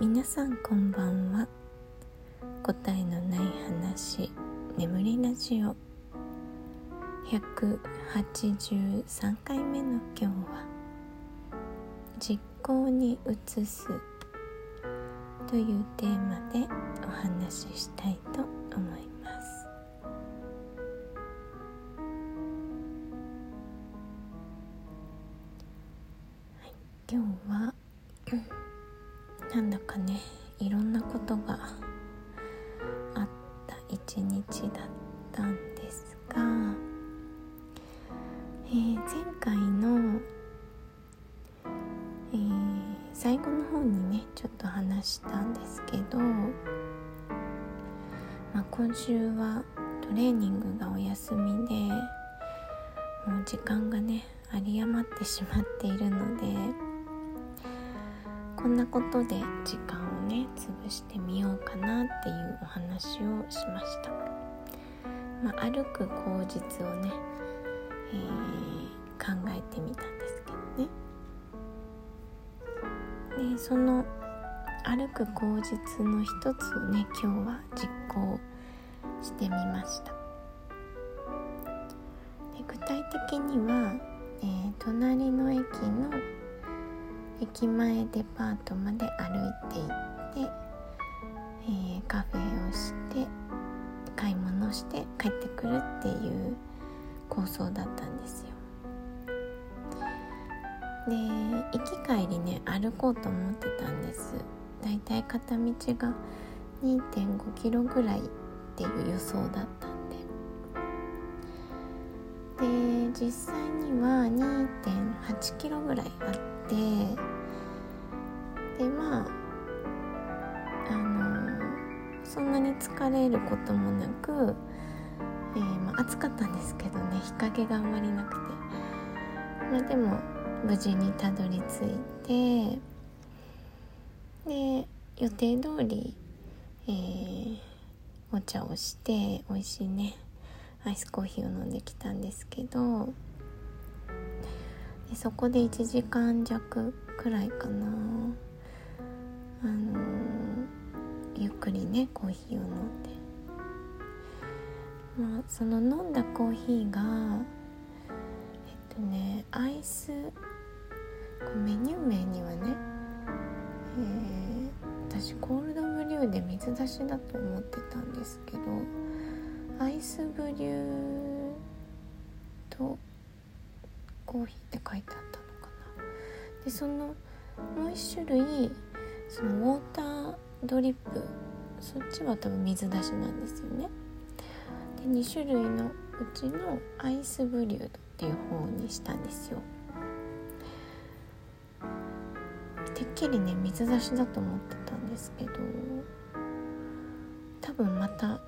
皆さんこんばんは。答えのない話眠りラジオ。183回目の今日は実行に移す。というテーマでお話ししたいと思います。ー、前回の、えー、最後の方にねちょっと話したんですけど、まあ、今週はトレーニングがお休みでもう時間がね有り余ってしまっているので。こんなことで時間をね潰してみようかなっていうお話をしました、まあ、歩く口実をね、えー、考えてみたんですけどね。でその歩く口実の一つをね今日は実行してみました。で具体的には、えー、隣の駅の駅前デパートまで歩いて行って、えー、カフェをして買い物して帰ってくるっていう構想だったんですよ。で行き帰りね歩こうと思ってたんです。だいたい片道が2.5キロぐらいっていう予想だったんで。で実際には2.8キロぐらいあって。でまああのそんなに疲れることもなく、えー、まあ、暑かったんですけどね日陰があんまりなくて、まあ、でも無事にたどり着いてで予定通り、えー、お茶をして美味しいねアイスコーヒーを飲んできたんですけどでそこで1時間弱くらいかなあのー、ゆっくりねコーヒーを飲んで。まあその飲んだコーヒーがえっとねアイスメニュー名にはね、えー、私コールドブリューで水出しだと思ってたんですけどアイスブリューとコーヒーって書いてあったのかな。でそのもう一種類そのウォータードリップそっちは多分水出しなんですよね。で2種類のうちのアイスブリューっていう方にしたんですよ。っきりね水出しだと思ってたんですけど多分また違っ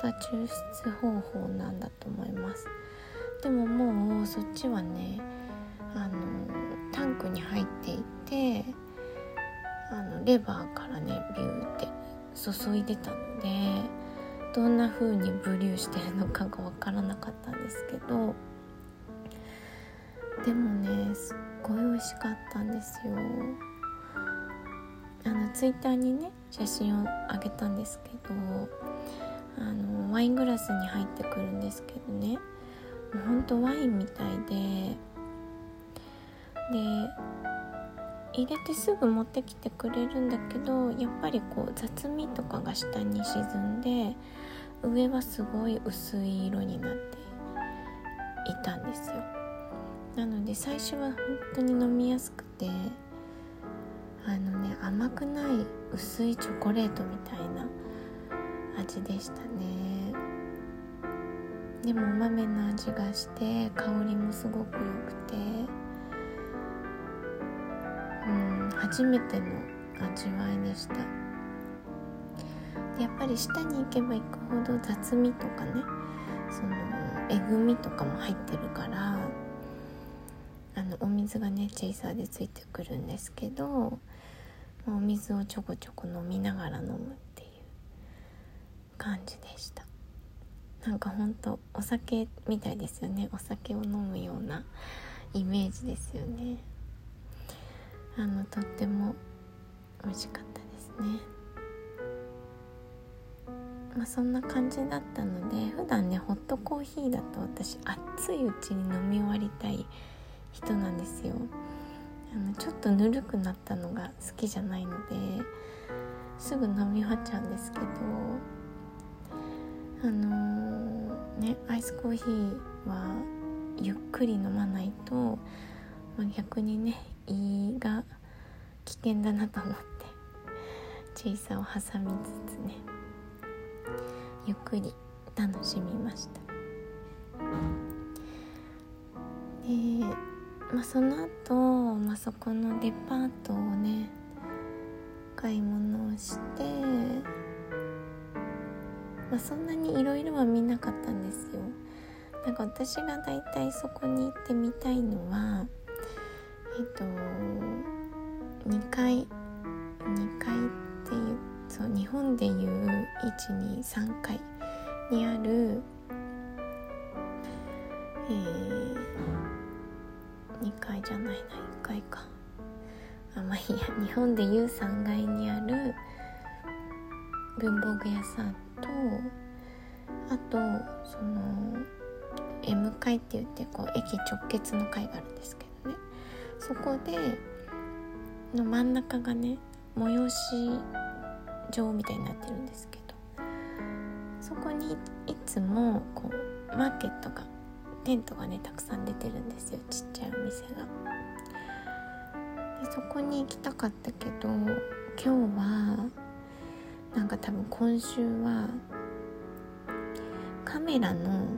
た抽出方法なんだと思います。でももうそっちはねあのタンクに入っていてあのレバーからねビューって注いでたのでどんな風にブリューしてるのかが分からなかったんですけどでもねすっごい美味しかったんですよ。あのツイッターにね写真をあげたんですけどあのワイングラスに入ってくるんですけどね。もうほんとワインみたいでで入れてすぐ持ってきてくれるんだけどやっぱりこう雑味とかが下に沈んで上はすごい薄い色になっていたんですよ。なので最初は本当に飲みやすくてあのね甘くない薄いチョコレートみたいな味でしたね。でもお豆の味がして香りもすごく良くて。うん初めての味わいでした。でやっぱり下に行けば行くほど雑味とかねそのえぐみとかも入ってるからお水がねチェイサーでついてくるんですけどお水をちょこちょこ飲みながら飲むっていう感じでした。なんかほんとお酒みたいですよね。お酒を飲むようなイメージですよね。あのとっても美味しかったですね。まあそんな感じだったので普段ねホットコーヒーだと私熱いうちに飲み終わりたい人なんですよ。あのちょっとぬるくなったのが好きじゃないのですぐ飲み終わっちゃうんですけどあのー、ねアイスコーヒーはゆっくり飲まないと、まあ、逆にね胃が危険だなと思って小さを挟みつつねゆっくり楽しみました。で、まあ、その後、まあそこのデパートをね買い物をして、まあ、そんなにいろいろは見なかったんですよ。なんか私がだいたいそこに行ってみたいのはえっ、と2階2階っていうそう日本でいう123階にあるえー、2階じゃないな1階か。あまあいいや日本でいう3階にある文房具屋さんとあとその M 階って言ってこう駅直結の階があるんですけどね。そこでの真ん中がね催し場みたいになってるんですけど。そこにいつもこうマーケットがテントがねたくさん出てるんですよちっちゃいお店が。でそこに行きたかったけど今日はなんか多分今週はカメラの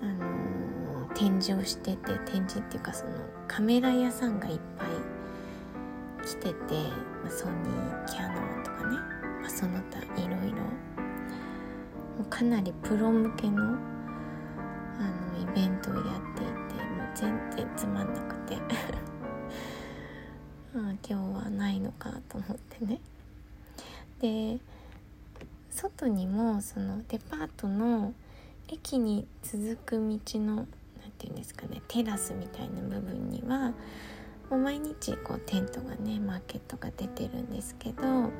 あのー、展示をしてて展示っていうかそのカメラ屋さんがいっぱい来てて、ソニーキヤノンとかね、まあ、その他いろいろかなりプロ向けのあのイベントをやっていてもう全然つまんなくて。あ今日はないのかと思ってね。で外にもそのデパートの駅に続く道の何て言うんですかねテラスみたいな部分にはもう毎日こうテントがねマーケットが出てるんですけど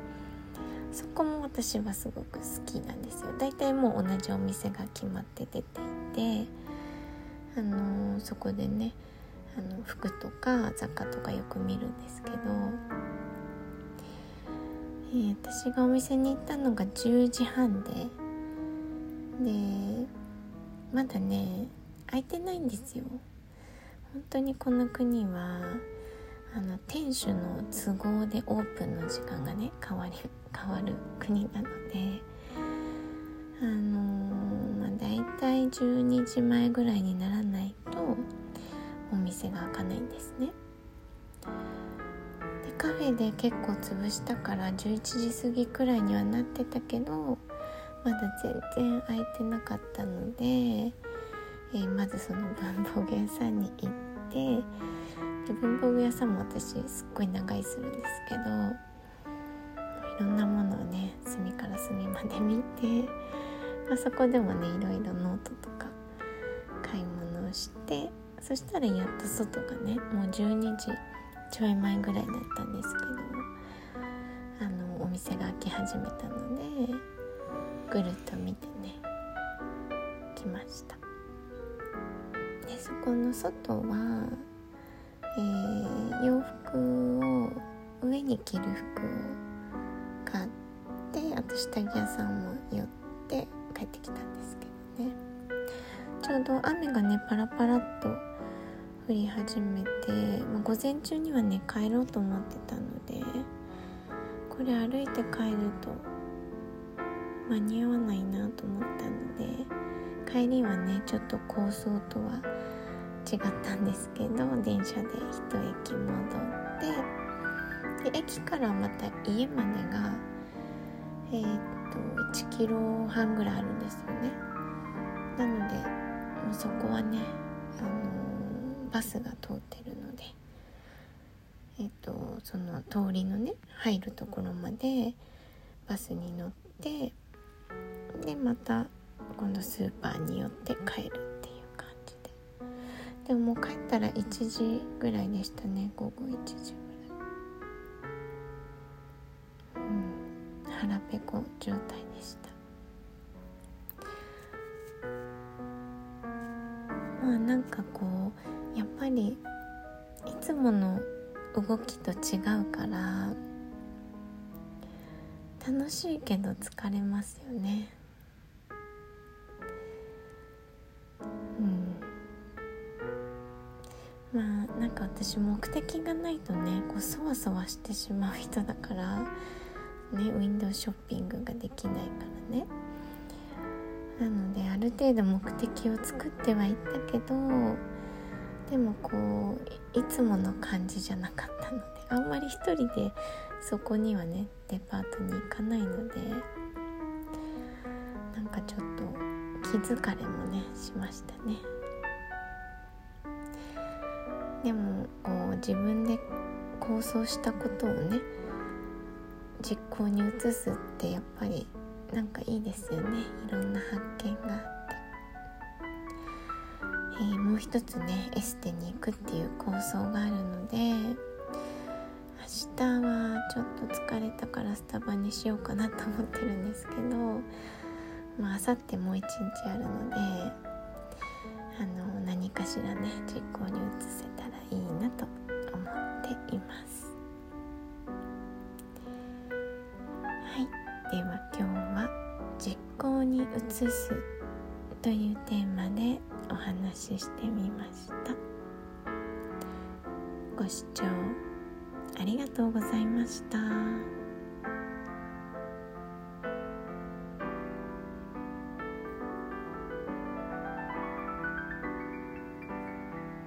そこも私はすごく好きなんですよ。だいたいもう同じお店が決まって出ていてあの、そこでねあの服とか雑貨とかよく見るんですけど、えー、私がお店に行ったのが10時半ででまだね開いてないんですよ。本当にこの国はあの店主の都合でオープンの時間がね変わり変わる国なのであの、体12時前ぐらいにならないとお店が開かないんですね。でカフェで結構潰したから11時過ぎくらいにはなってたけどまだ全然開いてなかったので、えー、まずその文房具屋さんに行ってで文房具屋さんも私すっごい長居するんですけどいろんなものをね隅から隅まで見て、あ、そこでもねいろいろノートとか買い物をしてそしたらやっと外がねもう12時ちょい前ぐらいだったんですけどあのお店が開き始めたのでぐるっと見てね来ました。でそこの外はえー、洋服を上に着る服を買ってあと下着屋さんも寄って帰ってきたんですけどね。ちょうど雨がねパラパラっと降り始めて、まあ、午前中にはね帰ろうと思ってたのでこれ歩いて帰ると間に合わないなと思ったので帰りはねちょっと構想とは違ったんですけど電車で一駅戻ってで駅からまた家までがえ、っと1キロ半ぐらいあるんですよね。なのでもうそこはね、あのー、バスが通ってるのでえっとその通りのね入るところまでバスに乗ってでまた今度スーパーに寄って帰るっていう感じで。でももう帰ったら1時ぐらいでしたね午後1時ペコ状態でした。まあなんかこうやっぱりいつもの動きと違うから楽しいけど疲れますよね。うん。まあなんか私目的がないとねこうそわそわしてしまう人だからねウィンドウショッピングができないからね。なのである程度目的を作ってはいったけどでもこういつもの感じじゃなかったのであんまり一人でそこにはねデパートに行かないのでなんかちょっと気疲れもねしましたね。でもこう自分で構想したことをね行に移すってやっぱりなんかいいですよね。いろんな発見があって、えー、もう一つねエステに行くっていう構想があるので明日はちょっと疲れたからスタバにしようかなと思ってるんですけどまあ明後日もう一日あるのであの何かしらね実行に移せたらいいなと思っています。今日は「実行に移す」というテーマでお話ししてみましたご視聴ありがとうございました。